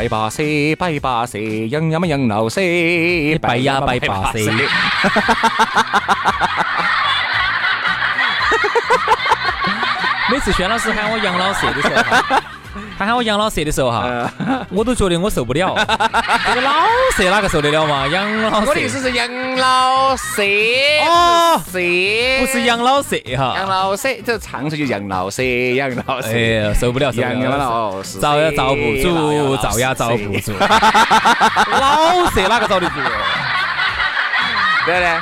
摆巴士，摆巴士，杨呀嘛杨老师，拜呀摆巴士。每次轩老师喊我杨老师的时候。他喊我养老色的时候哈，我都觉得我受不了。这 个老色哪个受得了嘛？养老色。我的意思是养老色哦，社不是养老色哈。养老色，这唱出就养老色，杨老色。哎呀，受不了，受不了。杨老色，遭也遭不住，遭也遭不住。老色哪个遭得住？对不对？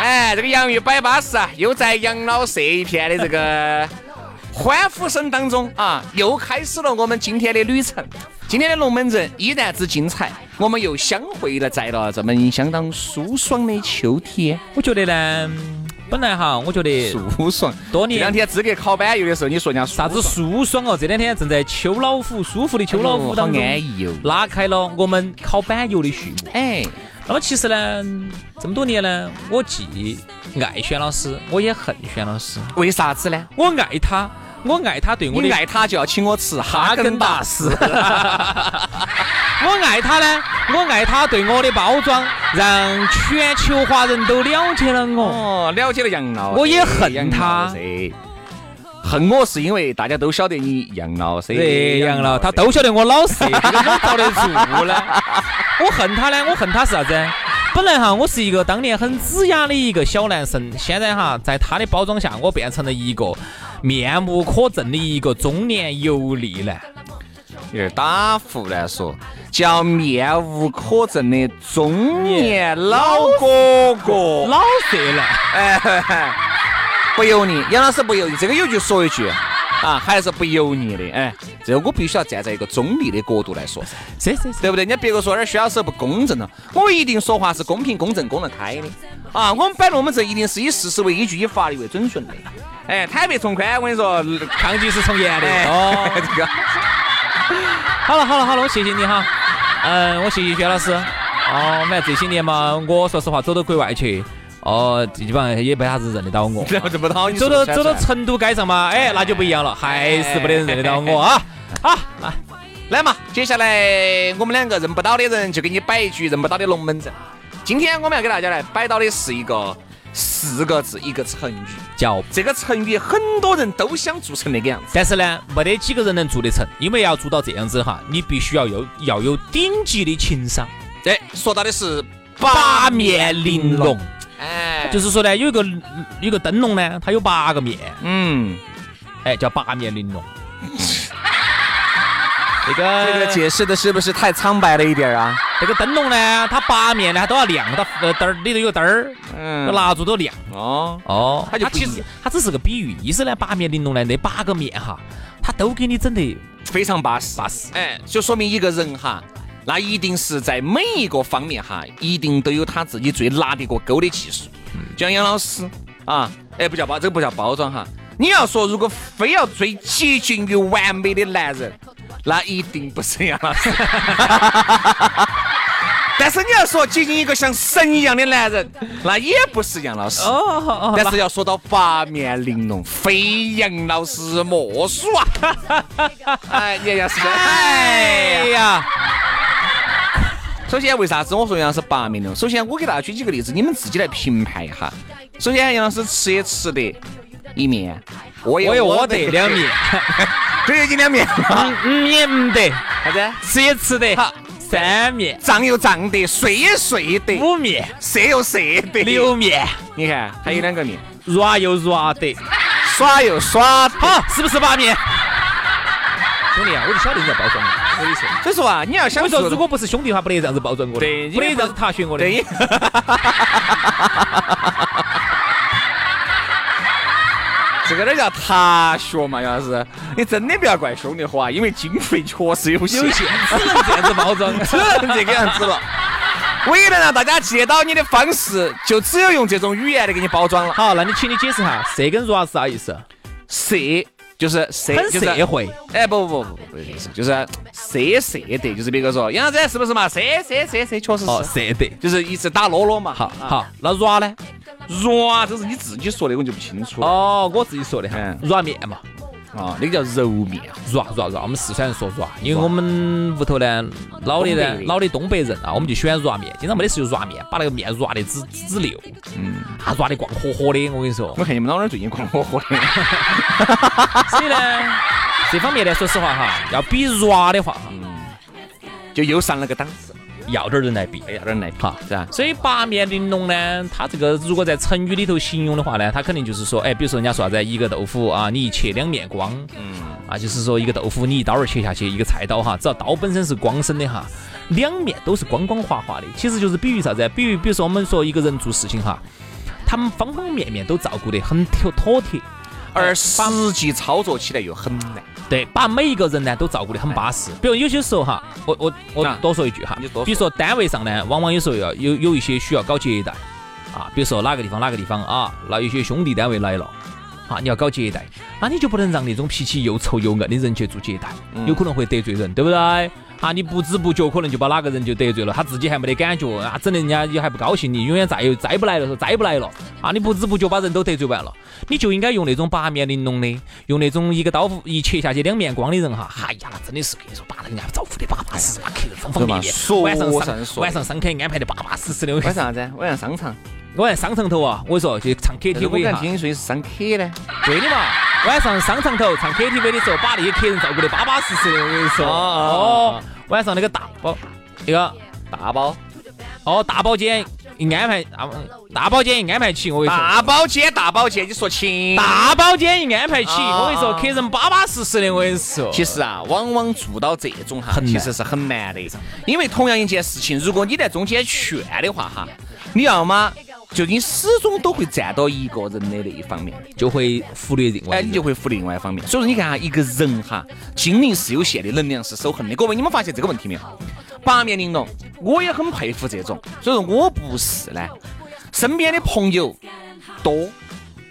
哎，这个洋芋摆巴适啊，又在养老社一片的这个。欢呼声当中啊，又开始了我们今天的旅程。今天的龙门阵依然之精彩，我们又相会了，在了这么相当舒爽的秋天。我觉得呢，本来哈，我觉得舒爽。多年这两天资格考板油的时候，你说人家啥子舒爽哦？这两天正在秋老虎舒服的秋老虎当中，安逸哟，拉开了我们考板油的序幕。哎，那么其实呢，这么多年呢，我既爱轩老师，我也恨轩老师。为啥子呢？我爱他。我爱他对我的爱他就要请我吃哈根达斯。我爱他呢，我爱他对我的包装，让全球华人都了解了我，哦了解了杨老。我也恨他，恨我是因为大家都晓得你杨老师，杨老他都晓得我老实，这个我遭得住呢。我恨他呢，我恨他是啥子？本来哈，我是一个当年很子雅的一个小男生，现在哈，在他的包装下，我变成了一个面目可憎的一个中年油腻男。有点打胡乱说，叫面无可憎的中年老哥哥，老色男。哎，不油腻，杨老师不油腻，这个有句说一句。啊，还是不油腻的，哎，这个我必须要站在一个中立的角度来说噻，是是是，对不对？人家别个说点薛老师不公正了，我一定说话是公平、公正、公得开的。啊，我们摆龙门阵一定是以事实为依据，以法律为准绳的。哎，坦白从宽，我跟你说，抗拒是从严的。哦，这个。好了好了好了，我谢谢你哈。嗯，我谢谢薛老师。哦，反正这些年嘛，我说实话，走到国外去。哦，基本上也没啥子认得到我，认不到。走到走到成都街上嘛，哎，那就不一样了，还是没得人认得到我啊。好，来来嘛，接下来我们两个认不到的人就给你摆一局认不到的龙门阵。今天我们要给大家来摆到的是一个四个字一个成语，叫这个成语很多人都想做成那个样子，但是呢，没得几个人能做得成，因为要做到这样子哈，你必须要有要有顶级的情商。对，说到的是八面玲珑。哎，就是说呢，有一个有个灯笼呢，它有八个面，嗯，哎，叫八面玲珑。这个这个解释的是不是太苍白了一点啊？这个灯笼呢，它八面呢它都要亮，它呃灯儿里头有灯儿，嗯，蜡烛都亮。哦哦，它就其实它只是个比喻，意思呢，八面玲珑呢，那八个面哈，它都给你整得非常巴适巴适。哎，就说明一个人哈。那一定是在每一个方面哈，一定都有他自己最拿得过钩的技术。就像杨老师啊，哎，不叫包，这个不叫包装哈。你要说如果非要最接近于完美的男人，那一定不是杨老师。但是你要说接近一个像神一样的男人，那也不是杨老师。哦，但是要说到八面玲珑，非杨老师莫属啊！哎，杨老师，哎呀。首先，为啥子我说杨老师八面玲珑？首先，我给大家举几个例子，你们自己来评判一下。首先，杨老师吃也吃得一面，我也我得两面。这月经两面，嗯嗯也唔得，啥子？吃也吃得，好，三面、胀又胀得，睡也睡得，五面、射又射得，六面，你看还有两个面，软又软得，耍又耍。好，是不是八面？兄弟啊，我就晓得你在包装我，我跟你说。所以说啊，你要想我说，如果不是兄弟的话，不得这样子包装我的，对不得这样子踏雪我的。对，这个哪叫踏雪嘛？杨老师，你真的不要怪兄弟伙啊，因为经费确实有限，只能这样子包装。只能这个样子了。唯一能让大家记得到你的方式，就只有用这种语言来给你包装了。好，那你请你解释下，色跟 ra 是啥意思？色就是色，很就是社会。哎，不不不不不，意思，就是色色的，就是别个说杨子是不是嘛？色色色色，确实哦，是，色的。就是一直打啰啰嘛。好好，那 ra 呢？软，这是你自己说的，我就不清楚了。哦，我自己说的哈嗯，软面嘛。啊，那个叫揉面。软软软，我们四川人说软，因为我们屋头呢，老的呢东北，的老的东北人啊，我们就喜欢软面，经常没得事就软面，把那个面软的滋滋滋溜，嗯，啊，软的光火火的，我跟你说。我看你们老娘最近光火火的。所以呢，这方面呢，说实话哈，要比软的话哈，就又上了个档次。要点人来比。要点人来哈，是吧？所以八面玲珑呢，它这个如果在成语里头形容的话呢，它肯定就是说，哎，比如说人家说啥子，一个豆腐啊，你一切两面光，嗯，啊，就是说一个豆腐你一刀儿切下去，一个菜刀哈，只要刀本身是光身的哈，两面都是光光滑滑的，其实就是比喻啥子？比喻比如说我们说一个人做事情哈，他们方方面面都照顾得很妥妥帖，而实际操作起来又很难。对，把每一个人呢都照顾得很巴适。比如有些时候哈，我我我啊多说一句哈比如说单位上呢，往往有时候要有有一些需要搞接待啊，比如说哪个地方哪个地方啊，那有些兄弟单位来了。啊，你要搞接待，那你就不能让那种脾气又臭又硬的人去做接待，有可能会得罪人，对不对？啊，你不知不觉可能就把哪个人就得罪了，他自己还没得感觉啊，整得人家也还不高兴，你永远再又再不来了，说再不来了啊，你不知不觉把人都得罪完了，你就应该用那种八面玲珑的，用那种一个刀一切下去两面光的人哈，哎呀，那真的是跟你说，把人家招呼的巴巴适适，把客人方方面面，晚上上上晚上上课安排的巴巴适适的。晚上啥子？晚上商场。我在商场头啊，我跟你说去唱 KTV 听你说你是商客呢。对的嘛。晚上商场头唱 KTV 的时候，把那些客人照顾的巴巴适适的，我跟你说。哦晚上那个大包，那个大包，哦大包间一安排，大大包间一安排起，我跟你说。大包间，大包间，你说清。大包间一安排起，啊我跟你说，客人巴巴适适的，我跟你说。其实啊，往往做到这种哈，其实是很难的。因为同样一件事情，如果你在中间劝的话哈，你要么就你始终都会站到一个人的那一方面，就会忽略另外。你就会忽略另外一方面。所以说，你看哈，一个人哈，精力是有限的，能量是守恒的。各位，你们发现这个问题没有？八面玲珑，我也很佩服这种。所以说我不是呢，身边的朋友多，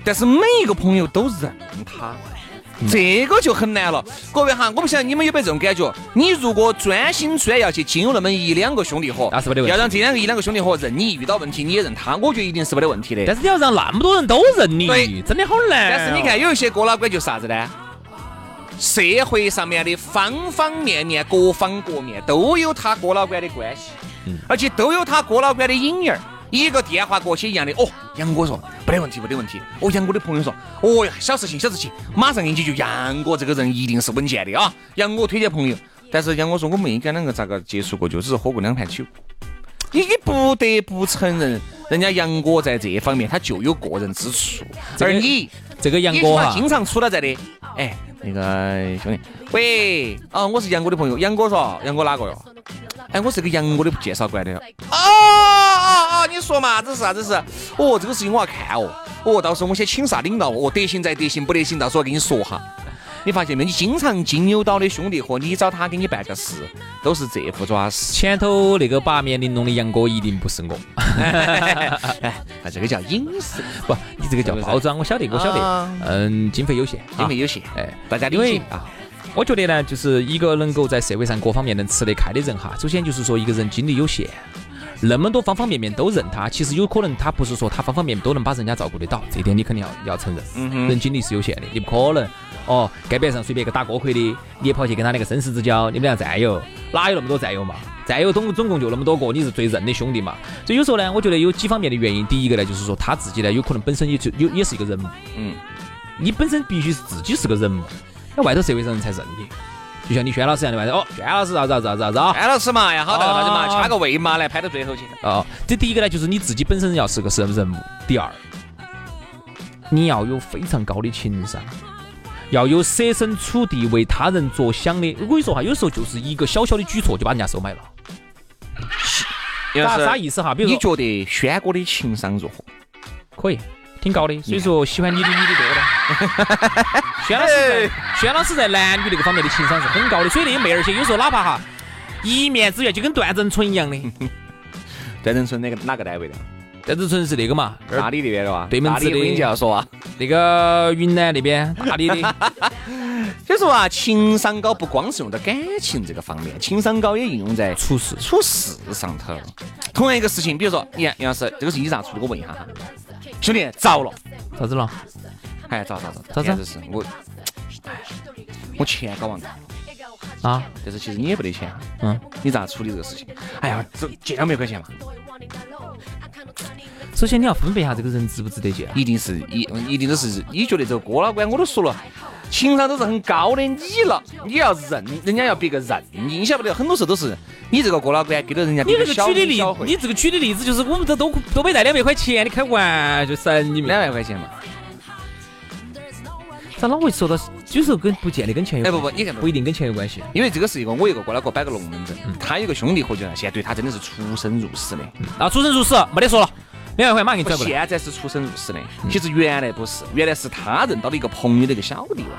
但是每一个朋友都认他。这个就很难了，各位哈，我不晓得你们有没有这种感觉？你如果专心专要去经营那么一两个兄弟伙，那是没得问题要让这两个一两个兄弟伙认你，遇到问题你也认他，我觉得一定是没得问题的。但是你要让那么多人都认你对，真的好难。但是你看，有一些哥老倌就是啥子呢？社会上面的方方面面、各方各面都有他哥老倌的关系，而且都有他哥老倌的影儿。一个电话过去一样的，哦，杨哥说没得问题，没得问题。哦，杨哥的朋友说，哦呀，小事情，小事情，马上给你解决。杨哥这个人一定是稳健的啊。杨哥推荐朋友，但是杨哥说我们应该两个咋个接触过，就只是喝过两盘酒。你你不得不承认，人家杨哥在这方面他就有个人之处，而你。这个杨哥哈，起码经常出来在的，哎，那个兄弟，喂，啊，我是杨哥的朋友，杨哥说，杨哥哪个哟？哎，我是个杨哥的介绍过来的。哦哦哦，你说嘛，这是啥子事？哦，这个事情我要看哦，哦，到时候我先请啥领导，哦，得行再得行，不得行，到时候跟你说哈。你发现没？你经常金牛岛的兄弟伙，你找他给你办个事，都是这副爪事。前头那个八面玲珑的杨哥一定不是我。哎，啊，这个叫隐私，不，你这个叫包装，我晓得，我晓啊得。嗯，经费有限，经费有限，哎，大家理因为解啊。我觉得呢，就是一个能够在社会上各方面能吃得开的人哈，首先就是说一个人精力有限，那么多方方面面都认他，其实有可能他不是说他方方面面都能把人家照顾得到，这一点你肯定要要承认。嗯哼人精力是有限的，你不可能哦，街边上随便一个打锅盔的，你也跑去跟他那个生死之交，你们俩战友，哪有那么多战友嘛？战友总总共就那么多个，你是最认的兄弟嘛。所以有时候呢，我觉得有几方面的原因，第一个呢，就是说他自己呢，有可能本身也就有也是一个人物，嗯，你本身必须是自己是个人物。那外头社会上人才认你。就像你轩老师一样的外头，哦，轩老师啥子啥子啥子啊？轩老师嘛，要好得啥子嘛，掐个位嘛，来拍到最后去。哦，这第一个呢，就是你自己本身要是个什么人物。第二，你要有非常高的情商，要有设身处地为他人着想的。我跟你说哈，有时候就是一个小小的举措就把人家收买了。啥啥意思哈？比如你觉得轩哥的情商如何？可以。挺高的，所以说喜欢你的女的多的。轩老师在轩老师在男女那个方面的情商是很高的，所以那些妹儿些有时候哪怕哈一面之缘，就跟段正淳一样的。段正淳那个哪个单位的？段正淳是那个嘛，大理那边的哇？对门子的。就要说啊，那个云南那边大理的。所 以说啊，情商高不光是用在感情这个方面，情商高也应用在处事处事上头。同样一个事情，比如说，杨杨老师，这个是你咋处理？我问一下哈。兄弟，着了，咋子了？哎，咋咋咋，咋子？是我，我钱搞忘了啊！但是其实你也不得钱，嗯，你咋处理这个事情？哎呀，这借两百块钱嘛。首先你要分辨一下这个人值不值得借，一定是一，一定都是你觉得这个郭老倌，我都说了。情商都是很高的，你了，你要认，人家要别个认你，你晓不得，很多时候都是你这个过老关给了人家。你这个举的例，你这个举的例子就是我们这都都没带两百块钱，你开玩笑神你们两万块钱嘛？咋老会说到有时候跟不见得跟钱有？哎不不，你看不一定跟钱有关系，因为这个是一个我一个过来给我摆个龙门阵，他有个兄弟伙计呢，现在对他真的是出生入死的。啊，出生入死没得说了，两万块马上给你转过来。现在是出生入死的，其实原来不是，原来是他认到了一个朋友的一个小弟娃。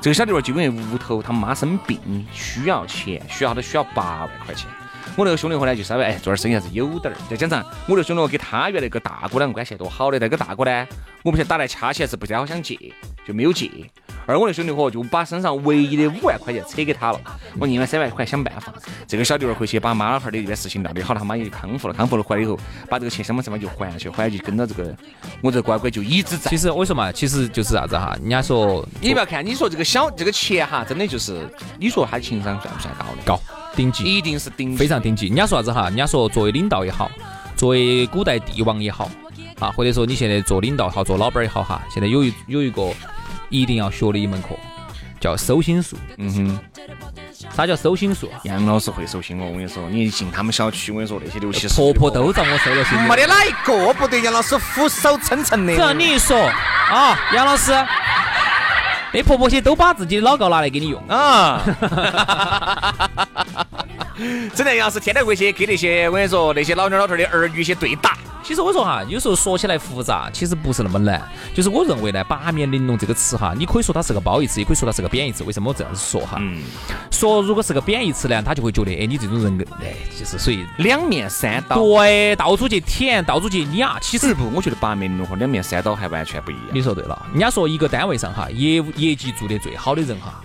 这个小弟娃就因为屋头他妈生病需要钱，需要他需要八万块钱。我那个兄弟伙呢就稍微哎做点生意还是有点儿。再加上我那个兄弟伙跟他原来个大哥两个关系多好的，那个大哥呢，我不晓得打来掐起来是不太好想借，就没有借。而我那兄弟伙就把身上唯一的五万块钱扯给他了，我另外三万块想办法。这个小弟儿回去把妈老汉儿的这件事情料理好了，他妈也就康复了，康复了回来以后，把这个钱什么什么就还下去，还下去跟着这个我这乖乖就一直在。其实我说嘛，其实就是啥子哈，人家说你不要看，你说这个小这个钱哈，真的就是你说他情商算不算高的？高，顶级，一定是顶，非常顶级。人家说啥子哈？人家说作为领导也好，作为古代帝王也好啊，或者说你现在做领导也好，做老板也好哈，现在有一有一个一定要学的一门课。叫收心术，嗯哼，啥叫收心术？杨老师会收心哦，我跟你说，你进他们小区，我跟你说那些流氓婆婆都让我收了心，没得哪一个不对杨老师俯首称臣的。只要你一说啊，杨老师，那婆婆些都把自己的老高拿来给你用啊。真的，要是天天回去跟那些我跟你说那些老娘老头的儿女去对打。其实我说哈，有时候说起来复杂，其实不是那么难。就是我认为呢，“八面玲珑”这个词哈，你可以说它是个褒义词，也可以说它是个贬义词。为什么我这样子说哈？嗯。说如果是个贬义词呢，他就会觉得，哎，你这种人，哎，就是属于两面三刀。对，到处去舔，到处去啊。其实不，我觉得“八面玲珑”和“两面三刀”还完全不一样。你说对了。人家说一个单位上哈，业务业绩做得最好的人哈。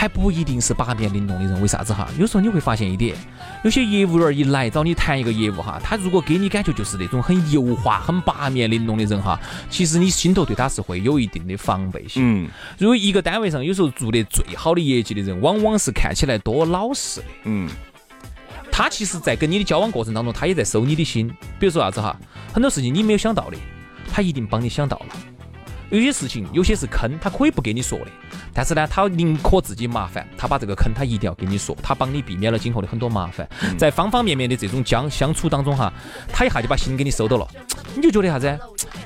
还不一定是八面玲珑的人，为啥子哈？有时候你会发现一点，有些业务员一来找你谈一个业务哈，他如果给你感觉就是那种很油滑、很八面玲珑的人哈，其实你心头对他是会有一定的防备心。嗯。如果一个单位上有时候做的最好的业绩的人，往往是看起来多老实的。嗯。他其实，在跟你的交往过程当中，他也在收你的心。比如说啥子哈，很多事情你没有想到的，他一定帮你想到了。有些事情，有些是坑，他可以不给你说的。但是呢，他宁可自己麻烦，他把这个坑他一定要给你说，他帮你避免了今后的很多麻烦。在方方面面的这种相相处当中哈，他一下就把心给你收到了，你就觉得啥子？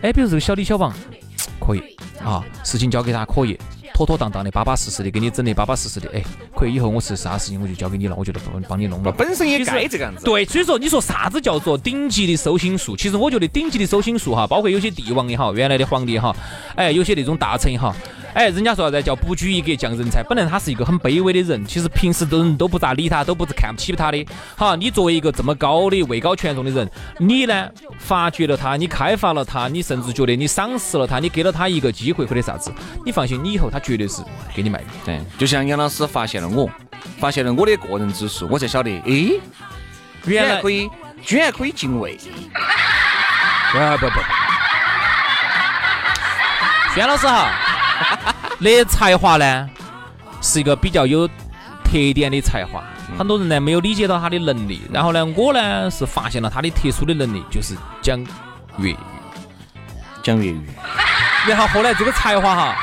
哎，比如这个小李小王可以啊，事情交给他可以。妥妥当当的，巴巴适适的，给你整的巴巴适适的，哎，可以，以后我是啥事情我就交给你了，我觉得帮帮你弄了。本身也该这个样子。对，所以说你说啥子叫做顶级的收心术？其实我觉得顶级的收心术哈，包括有些帝王也好，原来的皇帝也好，哎，有些那种大臣也好。哎，人家说啥子叫不拘一格降人才？本来他是一个很卑微的人，其实平时的人都不咋理他，都不是看不起他的。好，你作为一个这么高的位高权重的人，你呢发掘了他，你开发了他，你甚至觉得你赏识了他，你给了他一个机会或者啥子，你放心，你以后他绝对是给你卖的。对，就像杨老师发现了我，发现了我的个人之处，我才晓得，哎，原来可以，居然可以敬畏。啊不不，轩 老师哈。那才华呢，是一个比较有特点的才华。很多人呢没有理解到他的能力，然后呢，我呢是发现了他的特殊的能力，就是讲粤语，讲粤语。然后后来这个才华哈，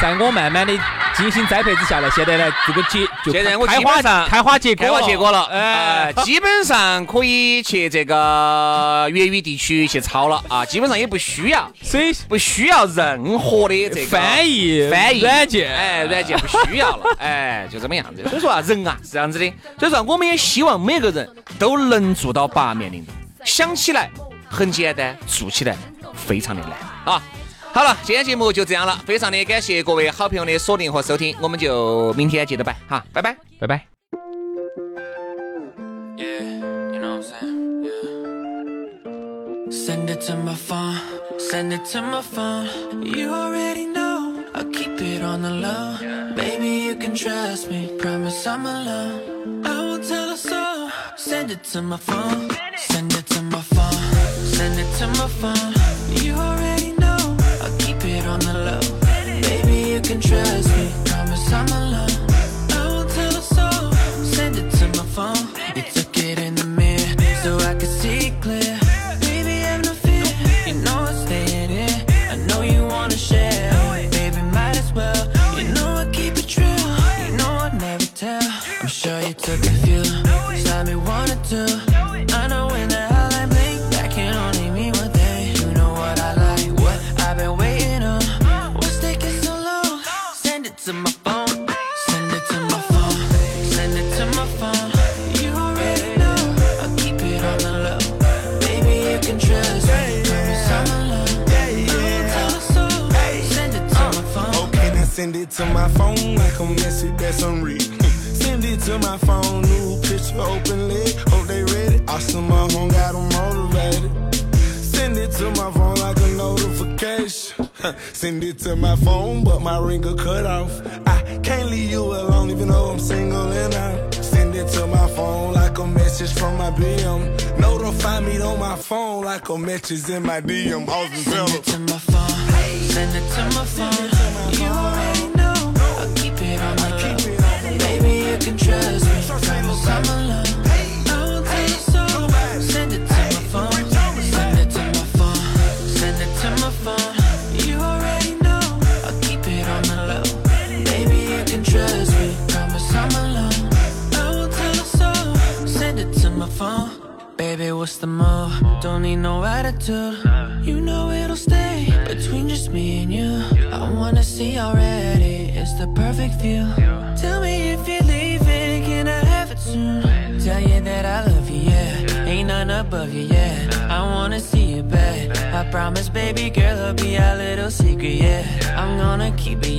在我慢慢的精心栽培之下呢，现在呢，这个结就现在我开花上开花结果。开花结果了，哎。哎，，基本上可以去这个粤语地区去抄了。啊，基本上也不需要，所以不需要任何的这个翻译翻译。软件哎，软件不需要了，哎，就这么样子。所以说啊，人啊是这样子的，所以说啊我们也希望每个人都能做到八面玲珑。想起来很简单，做起来非常的难。啊。好了，今天节目就这样了，非常的感谢各位好朋友的锁定和收听，我们就明天接着摆哈，拜拜。拜拜。Send it to my phone, send it to my phone. You already know, I'll keep it on the low. Baby, you can trust me, promise I'm alone. I won't tell a soul. Send it to my phone, send it to my phone, send it to my phone. You already Baby, you can trust me, promise I'm alone. I won't tell a soul. Send it to my phone. You took it in the mirror so I see clear. Baby, no fear. You know I'm staying here. I know you wanna share. Baby, might as well. You know I keep it. You know I never tell. I'm sure you took a few. Message that's unread. send it to my phone, new picture, open leg. Hope they ready. Awesome, my home got them motivated. Send it to my phone like a notification. Send it to my phone, but my ringer cut off. I can't leave you alone, even though I'm single and out. Send it to my phone like a message from my BM. Notify me on my phone like a message in my DM. Send it to my phone. Send it to my phone. You already can trust I'm alone. I won't tell. Send it to my phone. Send it to my phone. Send it to my phone. You already know. I'll keep it on the low. You can trust me. Promise I'm alone. I won't tell a soul. Send it to my phone. Baby, what's the move? Don't need no attitude. You know it'll stay between just me and you. I wanna see already. It's the perfect view. Above you, yeah. I wanna see you back. I promise, baby girl, it'll be our little secret, yeah. I'm gonna keep it,